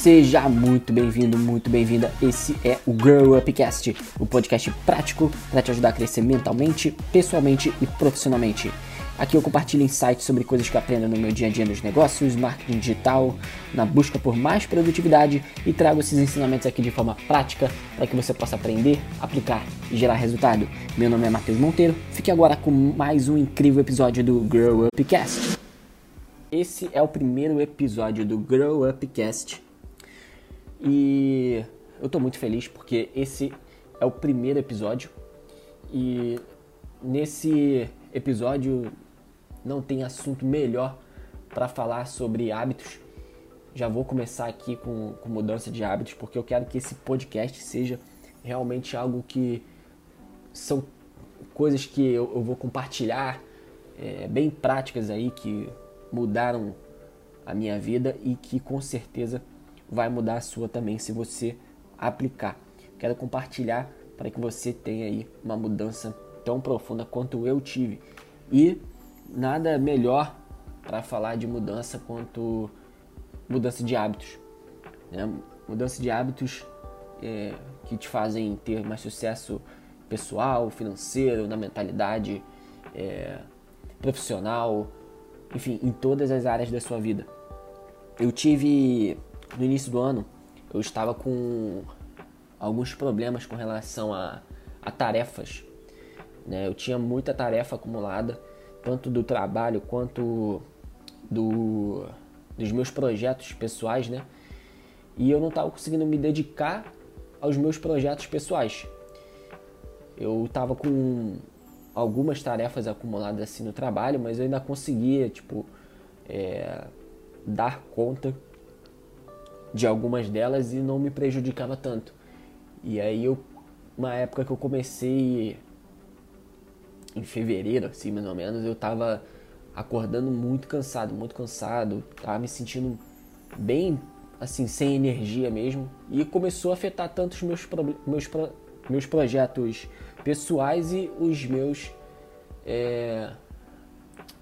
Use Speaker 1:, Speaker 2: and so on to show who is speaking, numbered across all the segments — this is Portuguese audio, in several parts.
Speaker 1: Seja muito bem-vindo, muito bem-vinda. Esse é o Grow Upcast, o podcast prático para te ajudar a crescer mentalmente, pessoalmente e profissionalmente. Aqui eu compartilho insights sobre coisas que eu aprendo no meu dia a dia nos negócios, marketing digital, na busca por mais produtividade e trago esses ensinamentos aqui de forma prática para que você possa aprender, aplicar e gerar resultado. Meu nome é Matheus Monteiro. Fique agora com mais um incrível episódio do Grow Upcast. Esse é o primeiro episódio do Grow Upcast e eu tô muito feliz porque esse é o primeiro episódio e nesse episódio não tem assunto melhor para falar sobre hábitos. Já vou começar aqui com, com, mudança de hábitos porque eu quero que esse podcast seja realmente algo que são coisas que eu, eu vou compartilhar é, bem práticas aí que mudaram a minha vida e que com certeza vai mudar a sua também se você aplicar. Quero compartilhar para que você tenha aí uma mudança tão profunda quanto eu tive. E nada melhor para falar de mudança quanto mudança de hábitos. Né? Mudança de hábitos é, que te fazem ter mais sucesso pessoal, financeiro, na mentalidade, é, profissional, enfim, em todas as áreas da sua vida. Eu tive no início do ano eu estava com alguns problemas com relação a, a tarefas. Né? Eu tinha muita tarefa acumulada, tanto do trabalho quanto do, dos meus projetos pessoais, né? E eu não estava conseguindo me dedicar aos meus projetos pessoais. Eu estava com algumas tarefas acumuladas assim no trabalho, mas eu ainda conseguia, tipo, é, dar conta de algumas delas e não me prejudicava tanto. E aí eu, uma época que eu comecei em fevereiro, assim, mais ou menos, eu tava acordando muito cansado, muito cansado, tava me sentindo bem, assim, sem energia mesmo, e começou a afetar tanto os meus, meus, meus projetos pessoais e os meus é,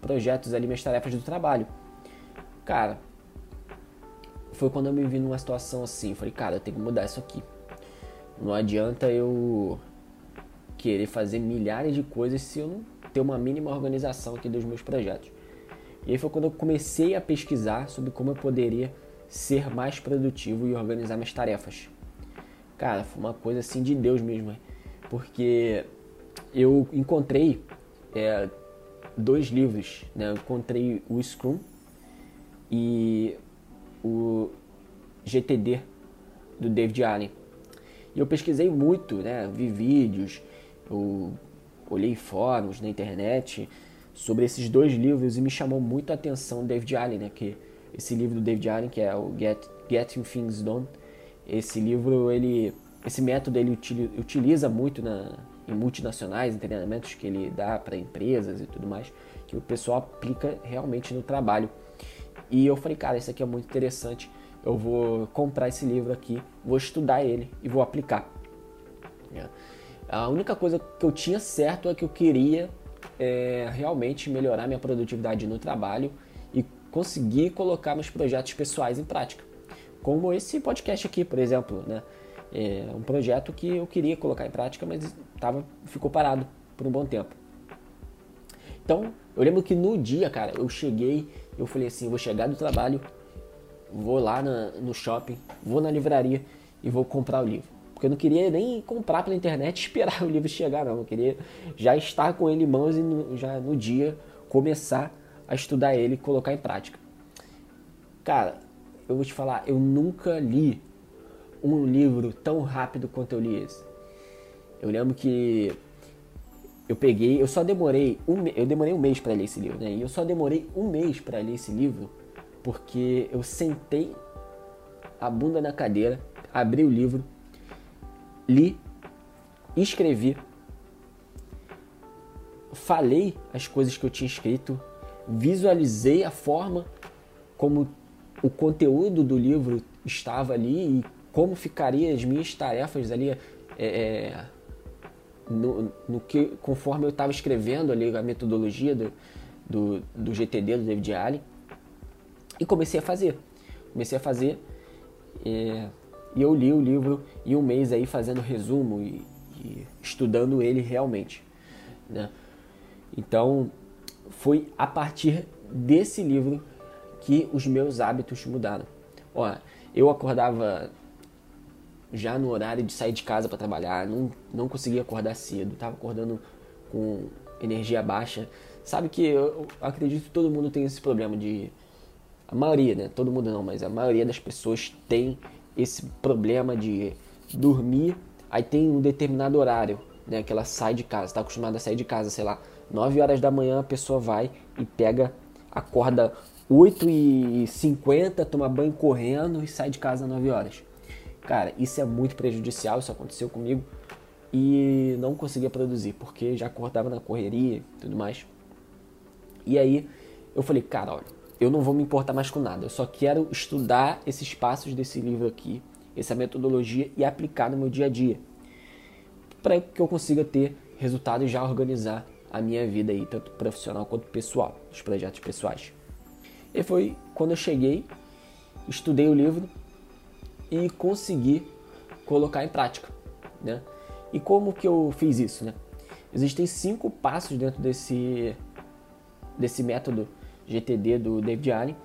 Speaker 1: projetos ali, minhas tarefas do trabalho. Cara, foi quando eu me vi numa situação assim. Falei, cara, eu tenho que mudar isso aqui. Não adianta eu querer fazer milhares de coisas se eu não ter uma mínima organização aqui dos meus projetos. E aí foi quando eu comecei a pesquisar sobre como eu poderia ser mais produtivo e organizar minhas tarefas. Cara, foi uma coisa assim de Deus mesmo, porque eu encontrei é, dois livros, né? Eu encontrei o Scrum e o GTD do David Allen. E eu pesquisei muito, né? Vi vídeos, eu olhei fóruns na internet sobre esses dois livros e me chamou muito a atenção o David Allen, né? Que esse livro do David Allen, que é o Get, Getting Things Done, esse livro, ele, esse método ele utiliza muito na, em multinacionais, em treinamentos que ele dá para empresas e tudo mais, que o pessoal aplica realmente no trabalho. E eu falei, cara, isso aqui é muito interessante. Eu vou comprar esse livro aqui, vou estudar ele e vou aplicar. É. A única coisa que eu tinha certo é que eu queria é, realmente melhorar minha produtividade no trabalho e conseguir colocar meus projetos pessoais em prática. Como esse podcast aqui, por exemplo, né? É um projeto que eu queria colocar em prática, mas tava, ficou parado por um bom tempo. Então, eu lembro que no dia, cara, eu cheguei eu falei assim, vou chegar do trabalho, vou lá na, no shopping, vou na livraria e vou comprar o livro. Porque eu não queria nem comprar pela internet e esperar o livro chegar, não. Eu queria já estar com ele em mãos e no, já no dia começar a estudar ele e colocar em prática. Cara, eu vou te falar, eu nunca li um livro tão rápido quanto eu li esse. Eu lembro que eu peguei, eu só demorei um, eu demorei um mês para ler esse livro, né? E eu só demorei um mês para ler esse livro porque eu sentei a bunda na cadeira, abri o livro, li, escrevi, falei as coisas que eu tinha escrito, visualizei a forma como o conteúdo do livro estava ali e como ficaria as minhas tarefas ali. É, é, no, no que, conforme eu estava escrevendo ali a metodologia do, do, do GTD, do David Allen, e comecei a fazer. Comecei a fazer É, e eu li o livro em um mês aí fazendo resumo e, e estudando ele realmente. Né? Então, foi a partir desse livro que os meus hábitos mudaram. Ó, eu acordava já no horário de sair de casa para trabalhar, não, não conseguia acordar cedo, tava acordando com energia baixa. Sabe que eu, eu acredito que todo mundo tem esse problema de a maioria, né? Todo mundo não, mas a maioria das pessoas tem esse problema de dormir, aí tem um determinado horário, né, que ela sai de casa, está acostumada a sair de casa, sei lá, 9 horas da manhã a pessoa vai e pega, acorda 8 e 50 toma banho correndo e sai de casa às 9 horas. Cara, isso é muito prejudicial, isso aconteceu comigo e não conseguia produzir, porque já acordava na correria e tudo mais. E aí eu falei, cara, olha, eu não vou me importar mais com nada, eu só quero estudar esses passos desse livro aqui, essa metodologia e aplicar no meu dia a dia, para que eu consiga ter resultado e já organizar a minha vida aí, tanto profissional quanto pessoal, os projetos pessoais. E foi quando eu cheguei, estudei o livro e consegui colocar em prática, né? E como que eu fiz isso, né? Existem cinco passos dentro desse desse método GTD do David Allen,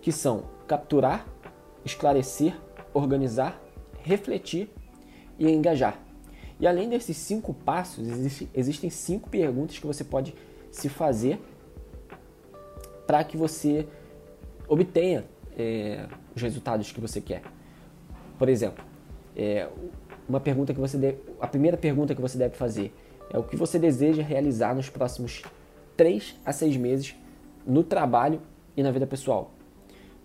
Speaker 1: que são capturar, esclarecer, organizar, refletir e engajar. E além desses cinco passos, existe, existem cinco perguntas que você pode se fazer para que você obtenha é, os resultados que você quer. Por exemplo, é, uma pergunta que você deve, a primeira pergunta que você deve fazer é o que você deseja realizar nos próximos 3 a 6 meses no trabalho e na vida pessoal.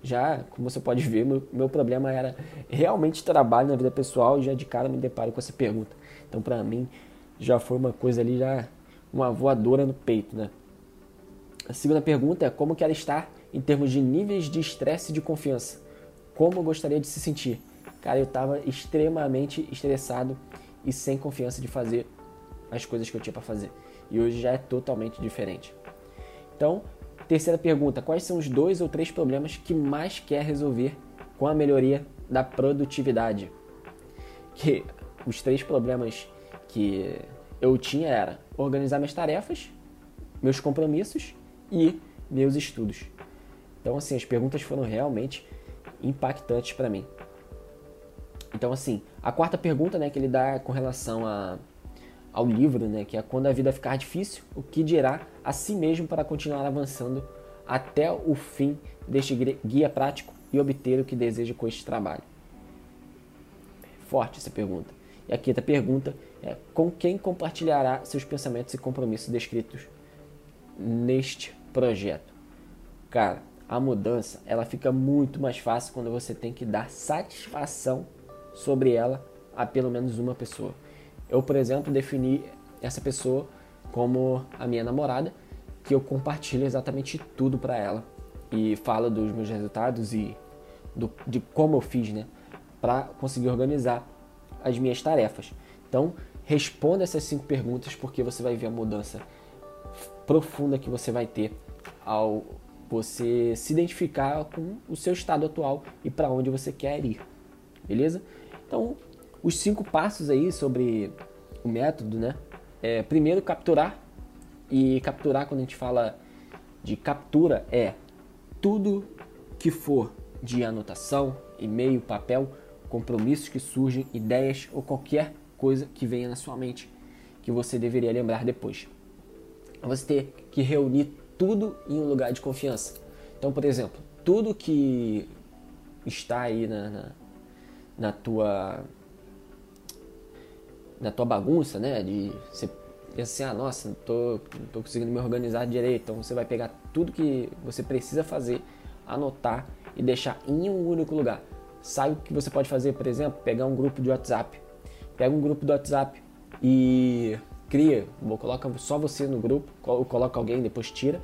Speaker 1: Já, como você pode ver, meu, meu problema era realmente trabalho na vida pessoal e já de cara me deparo com essa pergunta. Então, para mim, já foi uma coisa ali, já uma voadora no peito, né? A segunda pergunta é como quer estar em termos de níveis de estresse e de confiança. Como eu gostaria de se sentir? Cara, eu estava extremamente estressado e sem confiança de fazer as coisas que eu tinha para fazer. E hoje já é totalmente diferente. Então, terceira pergunta: quais são os dois ou três problemas que mais quer resolver com a melhoria da produtividade? Que os três problemas que eu tinha era organizar minhas tarefas, meus compromissos e meus estudos. Então, assim, as perguntas foram realmente impactantes para mim. Então, assim, a quarta pergunta, né, que ele dá com relação a, ao livro, né, que é quando a vida ficar difícil, o que dirá a si mesmo para continuar avançando até o fim deste guia prático e obter o que deseja com este trabalho? Forte essa pergunta. E a quinta pergunta é: com quem compartilhará seus pensamentos e compromissos descritos neste projeto? Cara, a mudança ela fica muito mais fácil quando você tem que dar satisfação sobre ela a pelo menos uma pessoa. Eu, por exemplo, defini essa pessoa como a minha namorada, que eu compartilho exatamente tudo para ela e falo dos meus resultados e do, de como eu fiz, né, para conseguir organizar as minhas tarefas. Então, responda essas cinco perguntas porque você vai ver a mudança profunda que você vai ter ao você se identificar com o seu estado atual e para onde você quer ir. Beleza? Então, os cinco passos aí sobre o método, né? É, primeiro, capturar. E capturar, quando a gente fala de captura, é tudo que for de anotação, e-mail, papel, compromissos que surgem, ideias ou qualquer coisa que venha na sua mente que você deveria lembrar depois. Você ter que reunir tudo em um lugar de confiança. Então, por exemplo, tudo que está aí na, na, na tua na tua bagunça, né? De você pensa assim, ah, nossa, não tô, não tô conseguindo me organizar direito. Então você vai pegar tudo que você precisa fazer, anotar e deixar em um único lugar. Sabe o que você pode fazer, por exemplo? Pegar um grupo de WhatsApp. Pega um grupo do WhatsApp e cria, coloca só você no grupo, coloca alguém, depois tira.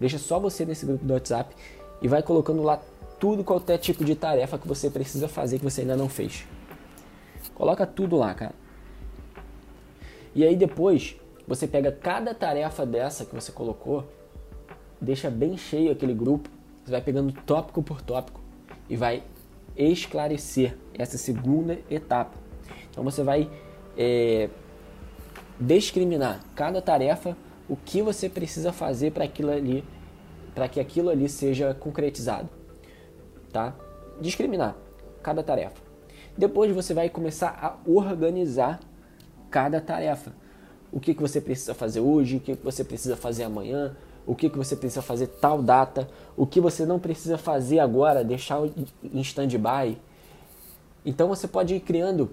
Speaker 1: Deixa só você nesse grupo do WhatsApp e vai colocando lá tudo qualquer tipo de tarefa que você precisa fazer que você ainda não fez. Coloca tudo lá, cara. E aí depois você pega cada tarefa dessa que você colocou, deixa bem cheio aquele grupo, você vai pegando tópico por tópico e vai esclarecer essa segunda etapa. Então você vai é, discriminar cada tarefa, o que você precisa fazer para aquilo ali, para que aquilo ali seja concretizado, tá? Discriminar cada tarefa. Depois você vai começar a organizar cada tarefa. O que, que você precisa fazer hoje, o que, que você precisa fazer amanhã, o que, que você precisa fazer tal data, o que você não precisa fazer agora, deixar em stand-by. Então você pode ir criando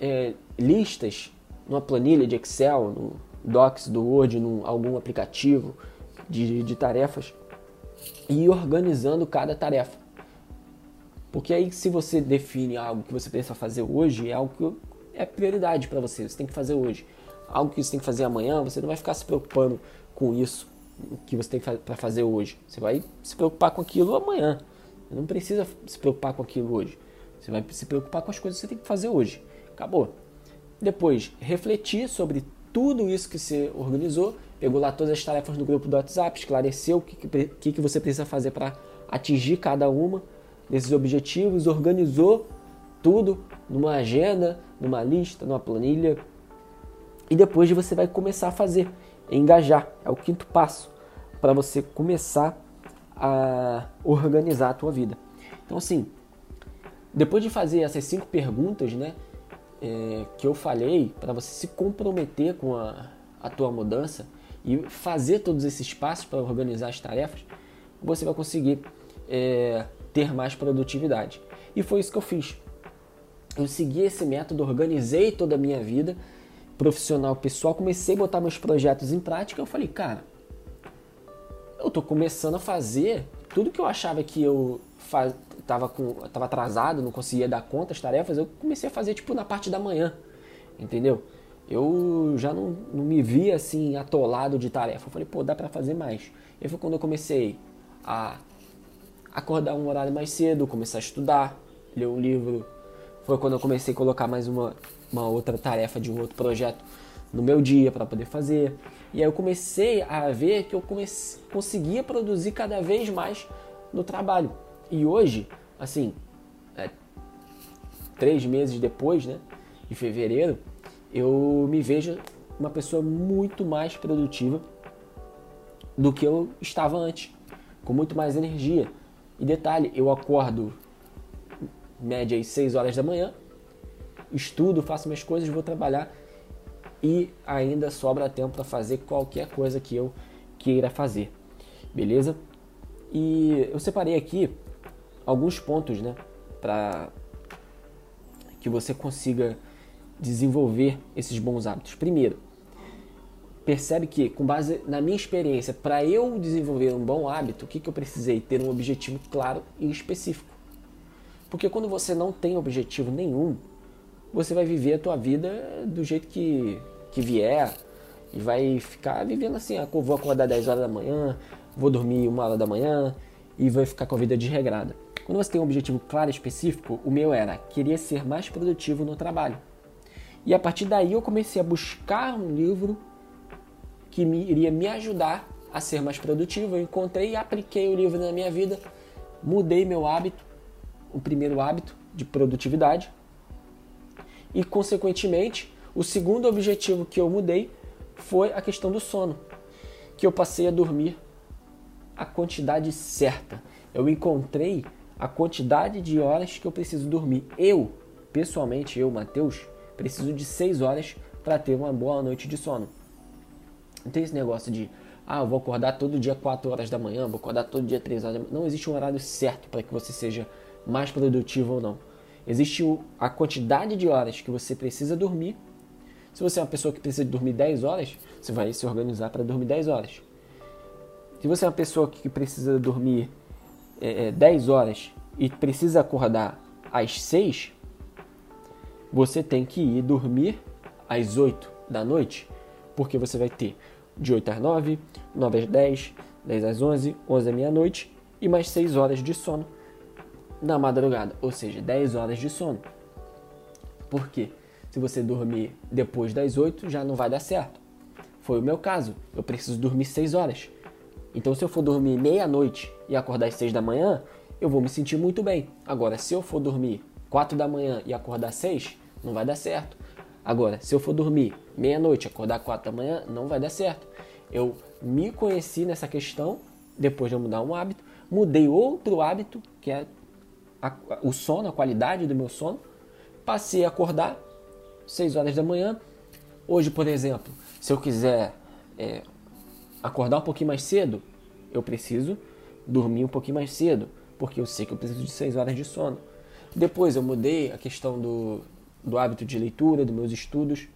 Speaker 1: é, listas numa planilha de Excel, no Docs do Word, em algum aplicativo de, de tarefas e ir organizando cada tarefa. Porque aí, se você define algo que você precisa fazer hoje, é algo que é prioridade para você, você tem que fazer hoje. Algo que você tem que fazer amanhã, você não vai ficar se preocupando com isso que você tem para fazer hoje. Você vai se preocupar com aquilo amanhã. Você não precisa se preocupar com aquilo hoje. Você vai se preocupar com as coisas que você tem que fazer hoje. Acabou. Depois, refletir sobre tudo isso que você organizou, pegou lá todas as tarefas do grupo do WhatsApp, esclareceu o que, que, que você precisa fazer para atingir cada uma desses objetivos, organizou tudo numa agenda, numa lista, numa planilha. E depois você vai começar a fazer, engajar. É o quinto passo para você começar a organizar a tua vida. Então assim, depois de fazer essas cinco perguntas, né, é, que eu falei, para você se comprometer com a, a tua mudança e fazer todos esses passos para organizar as tarefas, você vai conseguir é, ter mais produtividade. E foi isso que eu fiz. Eu segui esse método, organizei toda a minha vida profissional, pessoal, comecei a botar meus projetos em prática. Eu falei, cara, eu tô começando a fazer tudo que eu achava que eu faz, tava, com, tava atrasado, não conseguia dar conta das tarefas, eu comecei a fazer tipo na parte da manhã, entendeu? Eu já não, não me via assim atolado de tarefa. Eu falei, pô, dá para fazer mais. E foi quando eu comecei a acordar um horário mais cedo, começar a estudar, ler um livro. Foi quando eu comecei a colocar mais uma, uma outra tarefa de um outro projeto no meu dia para poder fazer. E aí eu comecei a ver que eu comecei, conseguia produzir cada vez mais no trabalho. E hoje, assim, é, três meses depois, né, em fevereiro, eu me vejo uma pessoa muito mais produtiva do que eu estava antes, com muito mais energia. E detalhe, eu acordo média às 6 horas da manhã, estudo, faço minhas coisas, vou trabalhar e ainda sobra tempo para fazer qualquer coisa que eu queira fazer. Beleza? E eu separei aqui alguns pontos, né, para que você consiga desenvolver esses bons hábitos. Primeiro, percebe que, com base na minha experiência, para eu desenvolver um bom hábito, o que, que eu precisei? Ter um objetivo claro e específico. Porque quando você não tem objetivo nenhum, você vai viver a tua vida do jeito que, que vier e vai ficar vivendo assim, ah, vou acordar 10 horas da manhã, vou dormir uma hora da manhã e vai ficar com a vida desregrada. Quando você tem um objetivo claro e específico, o meu era, queria ser mais produtivo no trabalho. E a partir daí eu comecei a buscar um livro que me, iria me ajudar a ser mais produtivo. Eu encontrei e apliquei o livro na minha vida, mudei meu hábito, o primeiro hábito de produtividade. E, consequentemente, o segundo objetivo que eu mudei foi a questão do sono, que eu passei a dormir a quantidade certa. Eu encontrei a quantidade de horas que eu preciso dormir. Eu, pessoalmente, eu, Matheus, preciso de 6 horas para ter uma boa noite de sono. Não tem esse negócio de, ah, eu vou acordar todo dia 4 horas da manhã, vou acordar todo dia 3 horas da manhã. Não existe um horário certo para que você seja mais produtivo ou não. Existe a quantidade de horas que você precisa dormir. Se você é uma pessoa que precisa dormir 10 horas, você vai se organizar para dormir 10 horas. Se você é uma pessoa que precisa dormir é, 10 é, horas e precisa acordar às 6, você tem que ir dormir às 8 da noite, porque você vai ter de 8 às 9, 9 às 10, 10 às 11, 11 à meia-noite e mais 6 horas de sono na madrugada, ou seja, 10 horas de sono. Por quê? Se você dormir depois das 8, já não vai dar certo. Foi o meu caso, eu preciso dormir 6 horas. Então, se eu for dormir meia-noite e acordar às 6 da manhã, eu vou me sentir muito bem. Agora, se eu for dormir 4 da manhã e acordar 6, não vai dar certo. Agora, se eu for dormir meia-noite, acordar 4 da manhã, não vai dar certo. Eu me conheci nessa questão, depois de eu mudar um hábito, mudei outro hábito, que é a, o sono, a qualidade do meu sono, passei a acordar 6 horas da manhã. Hoje, por exemplo, se eu quiser é, acordar um pouquinho mais cedo, eu preciso dormir um pouquinho mais cedo, porque eu sei que eu preciso de 6 horas de sono. Depois eu mudei a questão do, do hábito de leitura, dos meus estudos.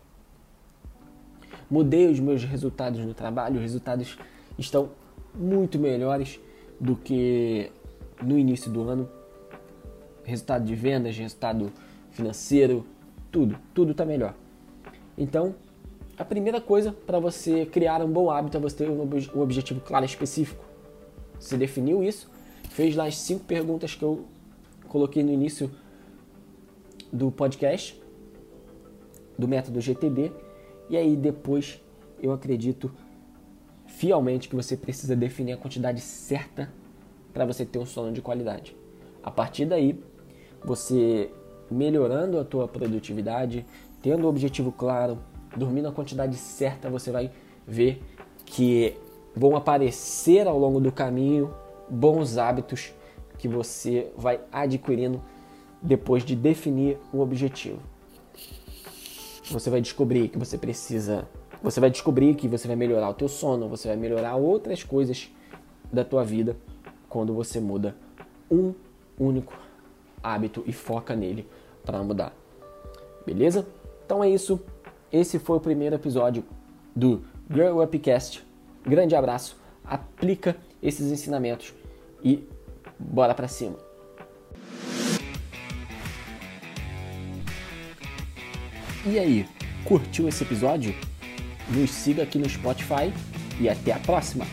Speaker 1: Mudei os meus resultados no trabalho, os resultados estão muito melhores do que no início do ano. Resultado de vendas, resultado financeiro, tudo, tudo está melhor. Então, a primeira coisa para você criar um bom hábito é você ter um objetivo claro e específico. Você definiu isso, fez lá as cinco perguntas que eu coloquei no início do podcast, do método GTD, e aí depois eu acredito fielmente que você precisa definir a quantidade certa para você ter um sono de qualidade. A partir daí, você melhorando a tua produtividade, tendo o objetivo claro, dormindo a quantidade certa, você vai ver que vão aparecer ao longo do caminho bons hábitos que você vai adquirindo depois de definir o objetivo. Você vai descobrir que você precisa, você vai descobrir que você vai melhorar o teu sono, você vai melhorar outras coisas da tua vida quando você muda um único hábito e foca nele para mudar. Beleza? Então é isso. Esse foi o primeiro episódio do Grow Upcast. Grande abraço. Aplica esses ensinamentos e bora para cima. E aí, curtiu esse episódio? Nos siga aqui no Spotify e até a próxima!